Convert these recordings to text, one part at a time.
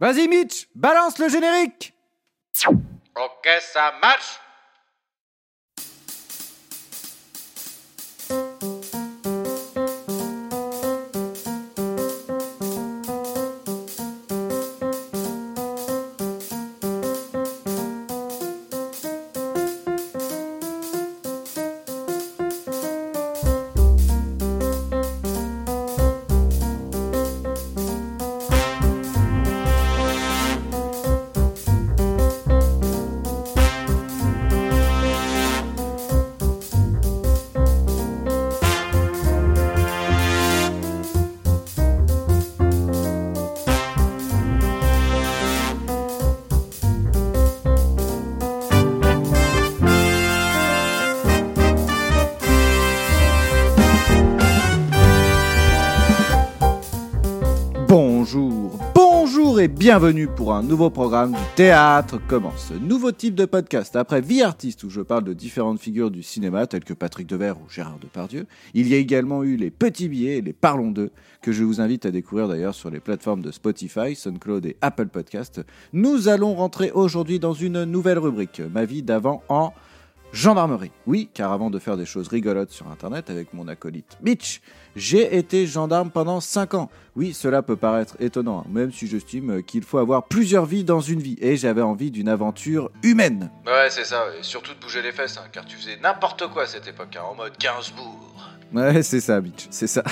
Vas-y Mitch, balance le générique. Ok, ça marche et bienvenue pour un nouveau programme du Théâtre commence. Nouveau type de podcast après Vie artiste où je parle de différentes figures du cinéma telles que Patrick Devers ou Gérard Depardieu. Il y a également eu les petits billets et les parlons d'eux que je vous invite à découvrir d'ailleurs sur les plateformes de Spotify, SoundCloud et Apple Podcast. Nous allons rentrer aujourd'hui dans une nouvelle rubrique, ma vie d'avant en Gendarmerie. Oui, car avant de faire des choses rigolotes sur Internet avec mon acolyte Mitch, j'ai été gendarme pendant 5 ans. Oui, cela peut paraître étonnant, même si j'estime qu'il faut avoir plusieurs vies dans une vie, et j'avais envie d'une aventure humaine. Ouais, c'est ça, et surtout de bouger les fesses, hein, car tu faisais n'importe quoi à cette époque, hein, en mode 15 bourgs. Ouais, c'est ça, Mitch, c'est ça.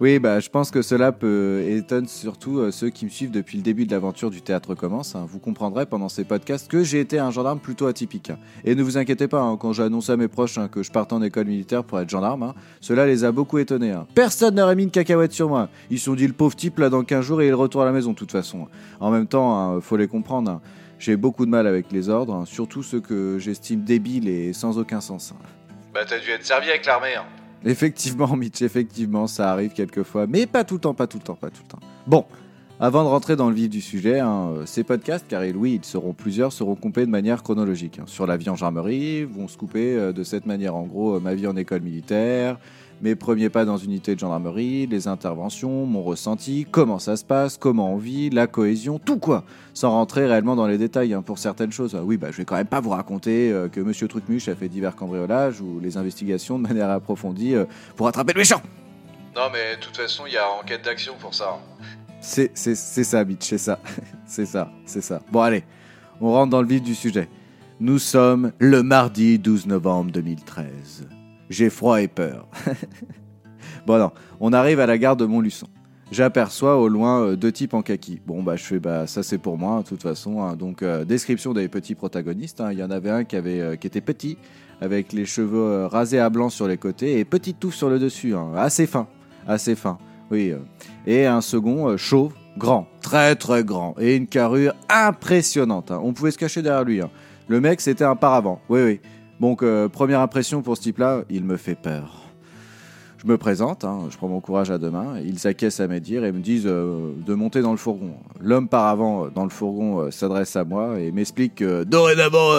Oui, bah, je pense que cela peut étonner surtout euh, ceux qui me suivent depuis le début de l'aventure du théâtre commence. hein. Vous comprendrez pendant ces podcasts que j'ai été un gendarme plutôt atypique. Et ne vous inquiétez pas, hein, quand j'ai annoncé à mes proches hein, que je partais en école militaire pour être gendarme, cela les a beaucoup étonnés. Personne n'aurait mis une cacahuète sur moi. Ils se sont dit le pauvre type là dans 15 jours et il retourne à la maison de toute façon. En même temps, faut les comprendre. J'ai beaucoup de mal avec les ordres, surtout ceux que j'estime débiles et sans aucun sens. Bah t'as dû être servi avec l'armée. Effectivement, Mitch, effectivement, ça arrive quelquefois, mais pas tout le temps, pas tout le temps, pas tout le temps. Bon, avant de rentrer dans le vif du sujet, hein, euh, ces podcasts, car oui, ils seront plusieurs, seront coupés de manière chronologique. hein. Sur la vie en gendarmerie, vont se couper euh, de cette manière. En gros, euh, ma vie en école militaire, mes premiers pas dans une unité de gendarmerie, les interventions, mon ressenti, comment ça se passe, comment on vit, la cohésion, tout quoi, sans rentrer réellement dans les détails hein, pour certaines choses. Ah Oui, bah, je vais quand même pas vous raconter euh, que Monsieur Trucmuche a fait divers cambriolages ou les investigations de manière approfondie euh, pour attraper le méchant. Non mais de toute façon, il y a enquête d'action pour ça. hein. C'est, c'est, c'est ça, bitch, c'est ça. c'est ça, c'est ça. Bon, allez, on rentre dans le vif du sujet. Nous sommes le mardi 12 novembre 2013. J'ai froid et peur. bon, non, on arrive à la gare de Montluçon. J'aperçois au loin euh, deux types en kaki. Bon, bah, je fais, bah, ça c'est pour moi, de toute façon. hein. Donc, euh, description des petits protagonistes. hein. Il y en avait un qui, avait, euh, qui était petit, avec les cheveux rasés à blanc sur les côtés et petite touffe sur le dessus. hein. Assez fin, assez fin. Oui. Et un second chauve, grand, très très grand, et une carrure impressionnante. On pouvait se cacher derrière lui. Le mec, c'était un paravent. Oui, oui. Donc, première impression pour ce type-là, il me fait peur. Je me présente, hein, je prends mon courage à deux mains, ils s'acquiescent à mes dires et me disent euh, de monter dans le fourgon. L'homme par avant euh, dans le fourgon euh, s'adresse à moi et m'explique que dorénavant,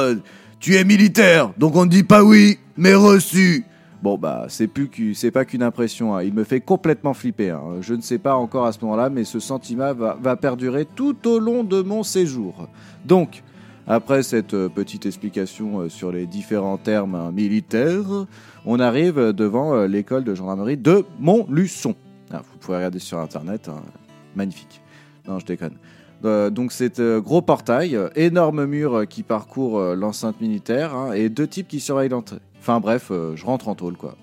tu es militaire, donc on ne dit pas oui, mais reçu. Bon bah c'est plus c'est pas qu'une impression, hein. il me fait complètement flipper. hein. Je ne sais pas encore à ce moment-là, mais ce sentiment va, va perdurer tout au long de mon séjour. Donc, après cette euh, petite explication euh, sur les différents termes hein, militaires, on arrive devant euh, l'école de gendarmerie de Montluçon. Ah, vous pouvez regarder sur internet, hein. magnifique. Non, je déconne. Donc c'est euh, gros portail, énorme mur qui parcourt l'enceinte militaire hein, et deux types qui surveillent l'entrée. Enfin bref, je rentre en tôle quoi.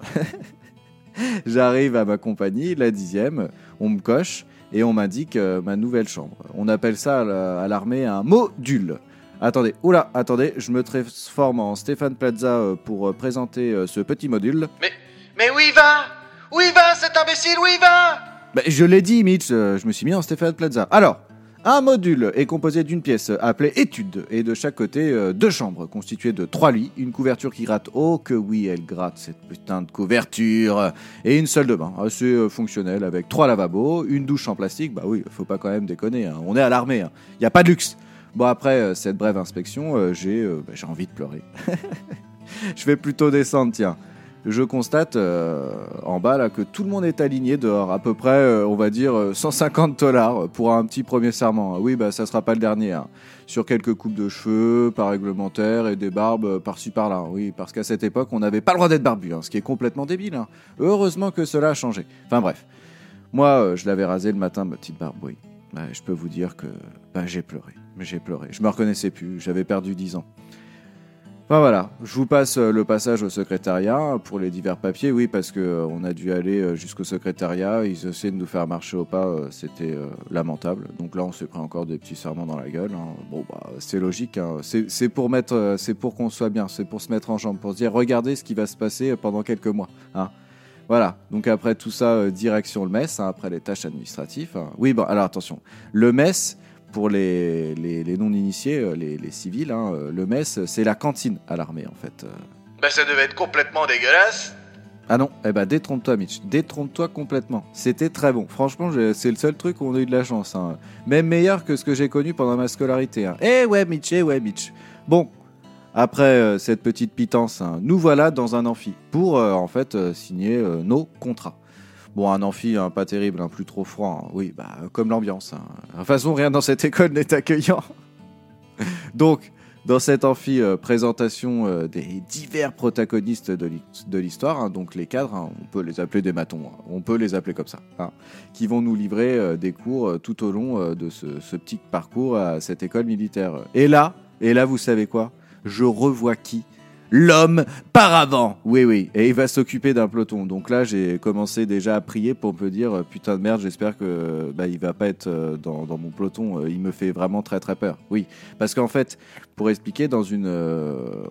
J'arrive à ma compagnie, la dixième, on me coche et on m'indique ma nouvelle chambre. On appelle ça à l'armée un module. Attendez, oula, attendez, je me transforme en Stéphane Plaza euh, pour euh, présenter euh, ce petit module. Mais, mais où il va? Où il va cet imbécile? Où il va? Bah, je l'ai dit, Mitch, je me suis mis en Stéphane Plaza. Alors, un module est composé d'une pièce appelée étude et de chaque côté euh, deux chambres constituées de trois lits, une couverture qui gratte. Oh que oui, elle gratte cette putain de couverture et une salle de bain assez euh, fonctionnelle avec trois lavabos, une douche en plastique. Bah oui, faut pas quand même déconner. hein. On est à l'armée, il y a pas de luxe. Bon après euh, cette brève inspection, euh, j'ai euh, bah, envie de pleurer. je vais plutôt descendre, tiens. je constate en bas là que tout le monde est aligné dehors, à peu près, on va dire, euh, 150 dollars pour un petit premier serment. Oui, bah ça sera pas le dernier. hein. Sur quelques coupes de cheveux, par réglementaire, et des barbes par-ci par-là. Oui, parce qu'à cette époque, on n'avait pas le droit d'être barbu, hein, ce qui est complètement débile. hein. Heureusement que cela a changé. Enfin bref. Moi, je l'avais rasé le matin, ma petite barbe, oui. Je peux vous dire que bah, j'ai pleuré. J'ai pleuré. Je me reconnaissais plus. J'avais perdu 10 ans. Enfin voilà, je vous passe euh, le passage au secrétariat pour les divers papiers. Oui, parce que euh, a dû aller euh, jusqu'au secrétariat. Ils essaient de nous faire marcher au pas. C'était lamentable. Donc là, on s'est pris encore des petits serments dans la gueule. hein. Bon, bah, c'est logique. hein. C'est pour mettre, c'est pour qu'on soit bien. C'est pour se mettre en jambe, pour se dire, regardez ce qui va se passer pendant quelques mois. hein. Voilà. Donc après tout ça, direction le MES. après les tâches administratives. Oui, bon, alors attention. Le MES, pour les, les, les non-initiés, euh, les, les civils, hein, euh, le MES, c'est la cantine à l'armée en fait. Euh, Bah ça devait être complètement dégueulasse. Ah non, eh ben détrompe-toi Mitch, détrompe-toi complètement. C'était très bon. Franchement, c'est le seul truc où on a eu de la chance. hein. Même meilleur que ce que j'ai connu pendant ma scolarité. hein. Eh ouais Mitch, eh ouais Mitch. Bon, après euh, cette petite pitance, hein, nous voilà dans un amphi pour euh, en fait euh, signer euh, nos contrats. Bon, un amphi hein, pas terrible, hein, plus trop froid. hein. Oui, bah comme l'ambiance. hein. De toute façon, rien dans cette école n'est accueillant. Donc, dans cet amphi, euh, présentation euh, des divers protagonistes de l'hi- de l'histoire, hein, donc les cadres, on peut les appeler des matons, on peut les appeler comme ça, qui vont nous livrer euh, des cours euh, tout au long euh, de ce, ce petit parcours à cette école militaire. Et là, et là, vous savez quoi? Je revois qui? L'homme paravent Oui, oui, et il va s'occuper d'un peloton. Donc là, j'ai commencé déjà à prier pour me dire euh, putain de merde, j'espère que bah, il va pas être euh, dans, mon peloton. Euh, Il me fait vraiment très très peur. Oui, parce qu'en fait, pour expliquer, dans une,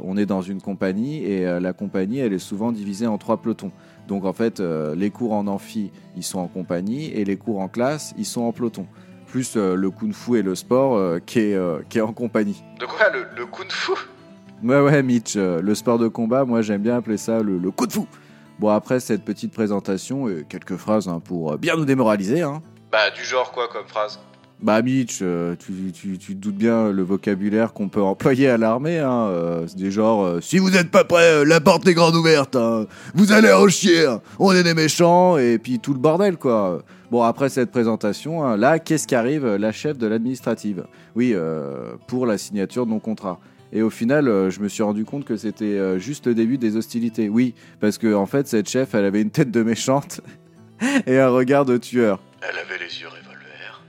on est dans une compagnie et la compagnie, elle est souvent divisée en trois pelotons. Donc en fait, les cours en amphi, ils sont en compagnie et les cours en classe, ils sont en peloton. Plus le kung-fu et le sport qui, est, qui est en compagnie. De quoi le, le kung-fu? Ouais, ouais, Mitch, euh, le sport de combat, moi j'aime bien appeler ça le, le coup de fou. Bon, après cette petite présentation, et quelques phrases hein, pour euh, bien nous démoraliser. Hein. Bah du genre quoi comme phrase? Bah, Mitch, euh, tu, tu, tu te doutes bien le vocabulaire qu'on peut employer à l'armée. Hein, euh, c'est des genres euh, Si vous n'êtes pas prêts, euh, la porte est grande ouverte. hein. Vous allez en chier. hein. On est des méchants, et puis tout le bordel, quoi. Bon, après cette présentation, hein, là, qu'est-ce qui arrive? La chef de l'administrative. Oui, pour la signature de mon contrat. Et au final, euh, je me suis rendu compte que c'était euh, juste le début des hostilités. Oui, parce que en fait, cette chef, elle avait une tête de méchante et un regard de tueur. Elle avait les yeux revolver.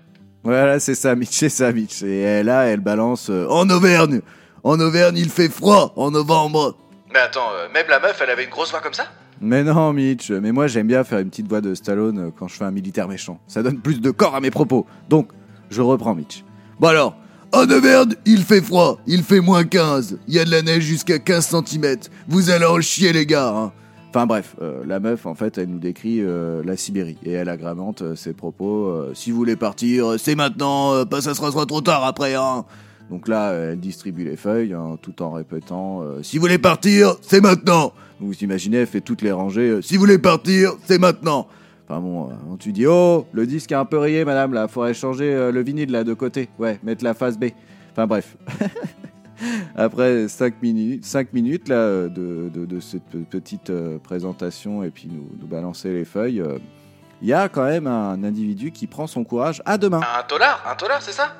Voilà, c'est ça, Mitch, c'est ça, Mitch. Et là, elle balance euh, En Auvergne En Auvergne, il fait froid en novembre Mais attends, euh, même la meuf, elle avait une grosse voix comme ça? Mais non, Mitch, mais moi j'aime bien faire une petite voix de Stallone quand je fais un militaire méchant. Ça donne plus de corps à mes propos. Donc, je reprends, Mitch. Bon alors, en Auvergne, il fait froid, il fait moins 15. Il y a de la neige jusqu'à 15 cm. Vous allez en chier, les gars, hein. Enfin bref, euh, la meuf, en fait, elle nous décrit euh, la Sibérie et elle agrémente euh, ses propos. si vous voulez partir, c'est maintenant, pas ça sera, trop tard après, hein. Donc là, elle distribue les feuilles, tout en répétant Si vous voulez partir, c'est maintenant Vous imaginez, elle fait toutes les rangées Si vous voulez partir, c'est maintenant Enfin bon, euh, tu dis Oh, le disque est un peu rayé, madame, là, faudrait changer euh, le vinyle là de côté. Ouais, mettre la face B. Enfin bref. Après 5 minutes, cinq minutes là, euh, de, cette pe- petite euh, présentation et puis nous, balancer les feuilles, il y a quand même un individu qui prend son courage à deux mains. Un tolard Un tolard, c'est ça?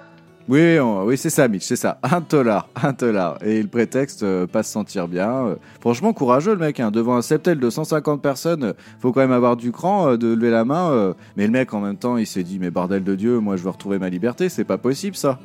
Oui, oui, c'est ça, Mitch, c'est ça. Un tolard, un tolard. Et le prétexte, euh, pas se sentir bien. euh, franchement, courageux le mec, hein. devant un septel de 150 personnes, euh, faut quand même avoir du cran, de lever la main. mais le mec, en même temps, il s'est dit, mais bordel de Dieu, moi je veux retrouver ma liberté, c'est pas possible ça.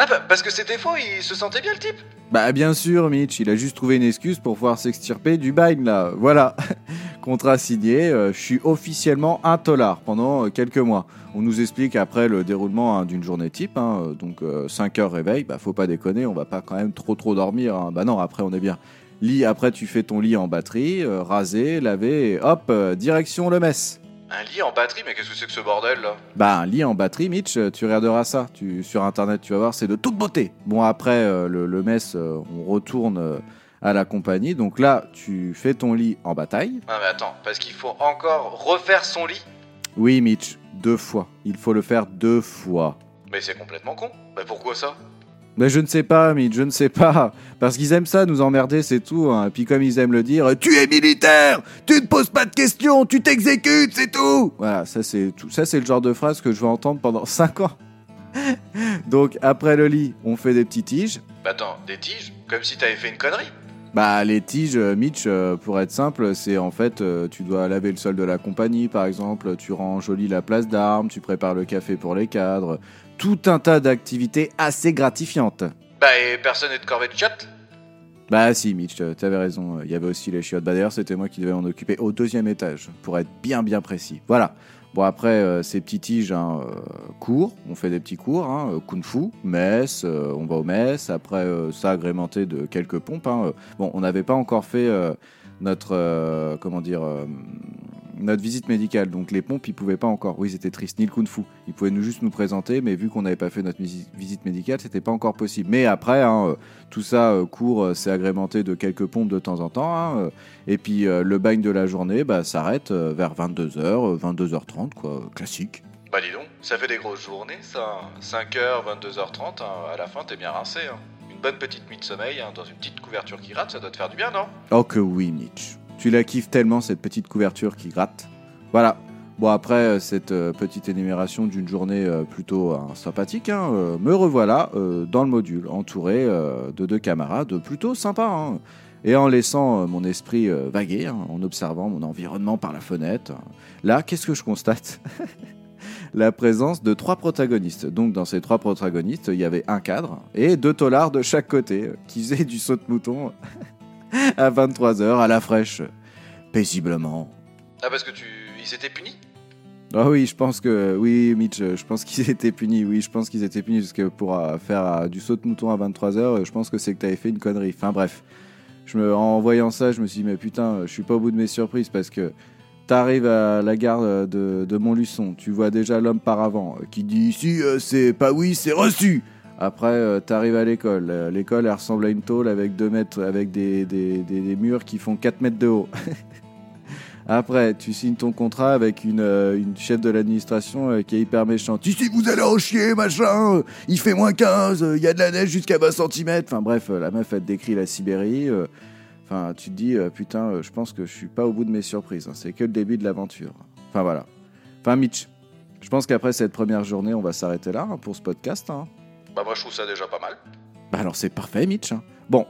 Ah bah parce que c'était faux, il se sentait bien le type Bah bien sûr, Mitch, il a juste trouvé une excuse pour pouvoir s'extirper du bain là. Voilà. Contrat signé, euh, je suis officiellement un tolard pendant euh, quelques mois. On nous explique après le déroulement hein, d'une journée type, hein, euh, donc 5 heures réveil, bah faut pas déconner, on va pas quand même trop trop dormir. hein. Bah non, après on est bien. Lit, après tu fais ton lit en batterie, rasé, lavé, et hop, direction le mess. Un lit en batterie, mais qu'est-ce que c'est que ce bordel là? Bah, un lit en batterie, Mitch, euh, tu regarderas ça. Tu, sur internet, tu vas voir, c'est de toute beauté. Bon, après euh, le, le mess, euh, on retourne euh, à la compagnie. Donc là, tu fais ton lit en bataille. Ah mais attends, parce qu'il faut encore refaire son lit? Oui, Mitch, deux fois. Il faut le faire deux fois. Mais c'est complètement con. Bah pourquoi ça? Mais je ne sais pas, Mitch, je ne sais pas. Parce qu'ils aiment ça, nous emmerder, c'est tout. Hein. Et puis comme ils aiment le dire, tu es militaire, tu ne poses pas de questions, tu t'exécutes, c'est tout. Voilà, ça c'est tout. Ça c'est le genre de phrase que je vais entendre pendant 5 ans. Donc après le lit, on fait des petits tiges. Bah attends, des tiges? Comme si t'avais fait une connerie Bah les tiges, euh, Mitch, euh, pour être simple, c'est en fait, euh, tu dois laver le sol de la compagnie par exemple, tu rends jolie la place d'armes, tu prépares le café pour les cadres, tout un tas d'activités assez gratifiantes. Bah et personne n'est de corvée de chat Bah si Mitch, euh, t'avais raison, il y avait aussi les chiottes. Bah d'ailleurs c'était moi qui devais m'en occuper au deuxième étage, pour être bien bien précis. Voilà. Bon après euh, ces petits tiges, hein, euh, cours, on fait des petits cours, hein, euh, kung fu, messe, on va au messe, après ça agrémenté de quelques pompes. hein. Bon on n'avait pas encore fait notre, comment dire, notre visite médicale, donc les pompes ils pouvaient pas encore. Oui c'était triste, ni le kung fu. Ils pouvaient nous juste nous présenter, mais vu qu'on n'avait pas fait notre visi- visite médicale, c'était pas encore possible. Mais après, hein, euh, tout ça euh, court, euh, c'est agrémenté de quelques pompes de temps en temps. hein, euh, et puis euh, le bagne de la journée bah, s'arrête euh, vers 22h, 22h30, quoi, euh, classique. Bah dis donc, ça fait des grosses journées ça. 5h, 22h30, hein, à la fin t'es bien rincé. Une bonne petite nuit de sommeil, dans une petite couverture qui gratte, ça doit te faire du bien, non? Oh que oui, Mitch. Tu la kiffes tellement, cette petite couverture qui gratte. Voilà. Bon, après euh, cette euh, petite énumération d'une journée euh, plutôt sympathique, hein, me revoilà dans le module, entouré de deux camarades plutôt sympas. hein. Et en laissant mon esprit vaguer, hein, en observant mon environnement par la fenêtre, là, qu'est-ce que je constate? La présence de trois protagonistes. Donc, dans ces trois protagonistes, il y avait un cadre et deux tolards de chaque côté qui faisaient du saut de mouton à 23h à la fraîche, paisiblement. Ah parce que tu... Ils étaient punis? Ah oui, je pense que oui, Mitch, je pense qu'ils étaient punis. Oui, je pense qu'ils étaient punis parce que pour euh, faire euh, du saut de mouton à 23h, je pense que c'est que t'avais fait une connerie. Enfin bref, je me, en voyant ça, je me suis dit mais putain, je suis pas au bout de mes surprises parce que t'arrives à la gare de, de Montluçon, tu vois déjà l'homme par avant euh, qui dit ici euh, c'est pas oui, c'est reçu. Après, euh, t'arrives à l'école. Euh, L'école, elle ressemble à une tôle avec deux mètres, avec des, des, des- murs qui font 4 mètres de haut. Après, tu signes ton contrat avec une, euh, une chef de l'administration qui est hyper méchante. Ici, vous allez en chier, machin. Il fait moins 15, euh, il y a de la neige jusqu'à 20 cm. Enfin bref, la meuf, elle décrit la Sibérie. Enfin, tu te dis, putain, je pense que je suis pas au bout de mes surprises. hein, C'est que le début de l'aventure. Enfin voilà. Enfin, Mitch, je pense qu'après cette première journée, on va s'arrêter là hein, pour ce podcast. hein. Bah moi je trouve ça déjà pas mal. Bah alors c'est parfait, Mitch. hein. Bon,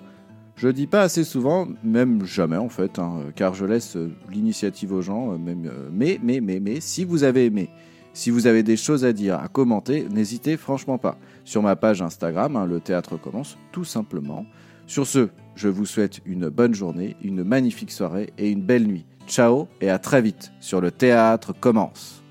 je dis pas assez souvent, même jamais en fait, hein, car je laisse euh, l'initiative aux gens. euh, même, euh, mais, mais, mais, mais, si vous avez aimé, si vous avez des choses à dire, à commenter, n'hésitez franchement pas. Sur ma page Instagram, hein, le théâtre commence tout simplement. Sur ce, je vous souhaite une bonne journée, une magnifique soirée et une belle nuit. Ciao et à très vite sur le théâtre commence.